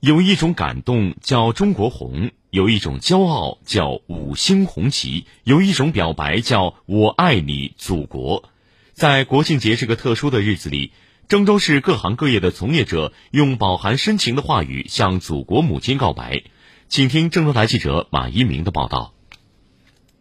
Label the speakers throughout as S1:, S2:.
S1: 有一种感动叫中国红，有一种骄傲叫五星红旗，有一种表白叫我爱你祖国。在国庆节这个特殊的日子里，郑州市各行各业的从业者用饱含深情的话语向祖国母亲告白。请听郑州台记者马一鸣的报道。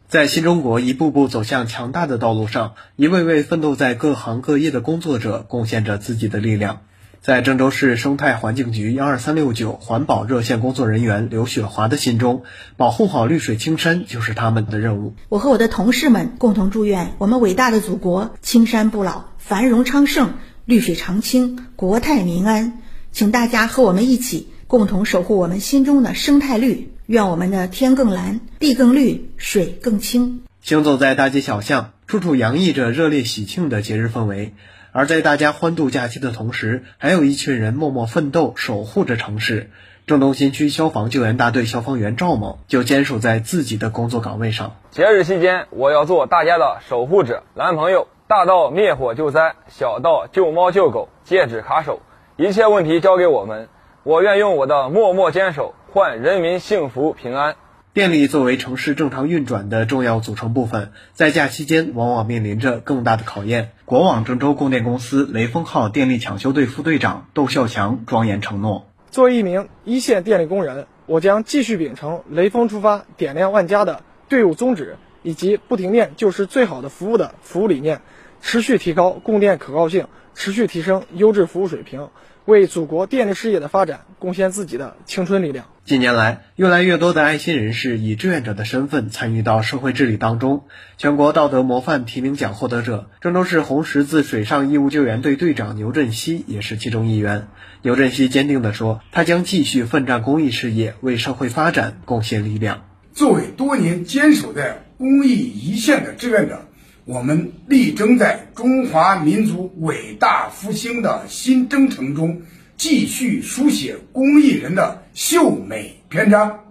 S2: 在新中国一步步走向强大的道路上，一位位奋斗在各行各业的工作者贡献着自己的力量。在郑州市生态环境局幺二三六九环保热线工作人员刘雪华的心中，保护好绿水青山就是他们的任务。
S3: 我和我的同事们共同祝愿我们伟大的祖国青山不老、繁荣昌盛、绿水长青、国泰民安。请大家和我们一起，共同守护我们心中的生态绿。愿我们的天更蓝，地更绿，水更清。
S2: 行走在大街小巷，处处洋溢着热烈喜庆的节日氛围。而在大家欢度假期的同时，还有一群人默默奋斗，守护着城市。郑东新区消防救援大队消防员赵某就坚守在自己的工作岗位上。
S4: 节日期间，我要做大家的守护者、男朋友。大到灭火救灾，小到救猫救狗、戒指卡手，一切问题交给我们。我愿用我的默默坚守。换人民幸福平安。
S2: 电力作为城市正常运转的重要组成部分，在假期间往往面临着更大的考验。国网郑州供电公司雷锋号电力抢修队副队长窦孝强庄严承诺：
S5: 作为一名一线电力工人，我将继续秉承“雷锋出发，点亮万家”的队伍宗旨，以及“不停电就是最好的服务”的服务理念，持续提高供电可靠性，持续提升优质服务水平。为祖国电力事业的发展贡献自己的青春力量。
S2: 近年来，越来越多的爱心人士以志愿者的身份参与到社会治理当中。全国道德模范提名奖获得者、郑州市红十字水上义务救援队队长牛振西也是其中一员。牛振西坚定地说：“他将继续奋战公益事业，为社会发展贡献力量。”
S6: 作为多年坚守在公益一线的志愿者。我们力争在中华民族伟大复兴的新征程中，继续书写公益人的秀美篇章。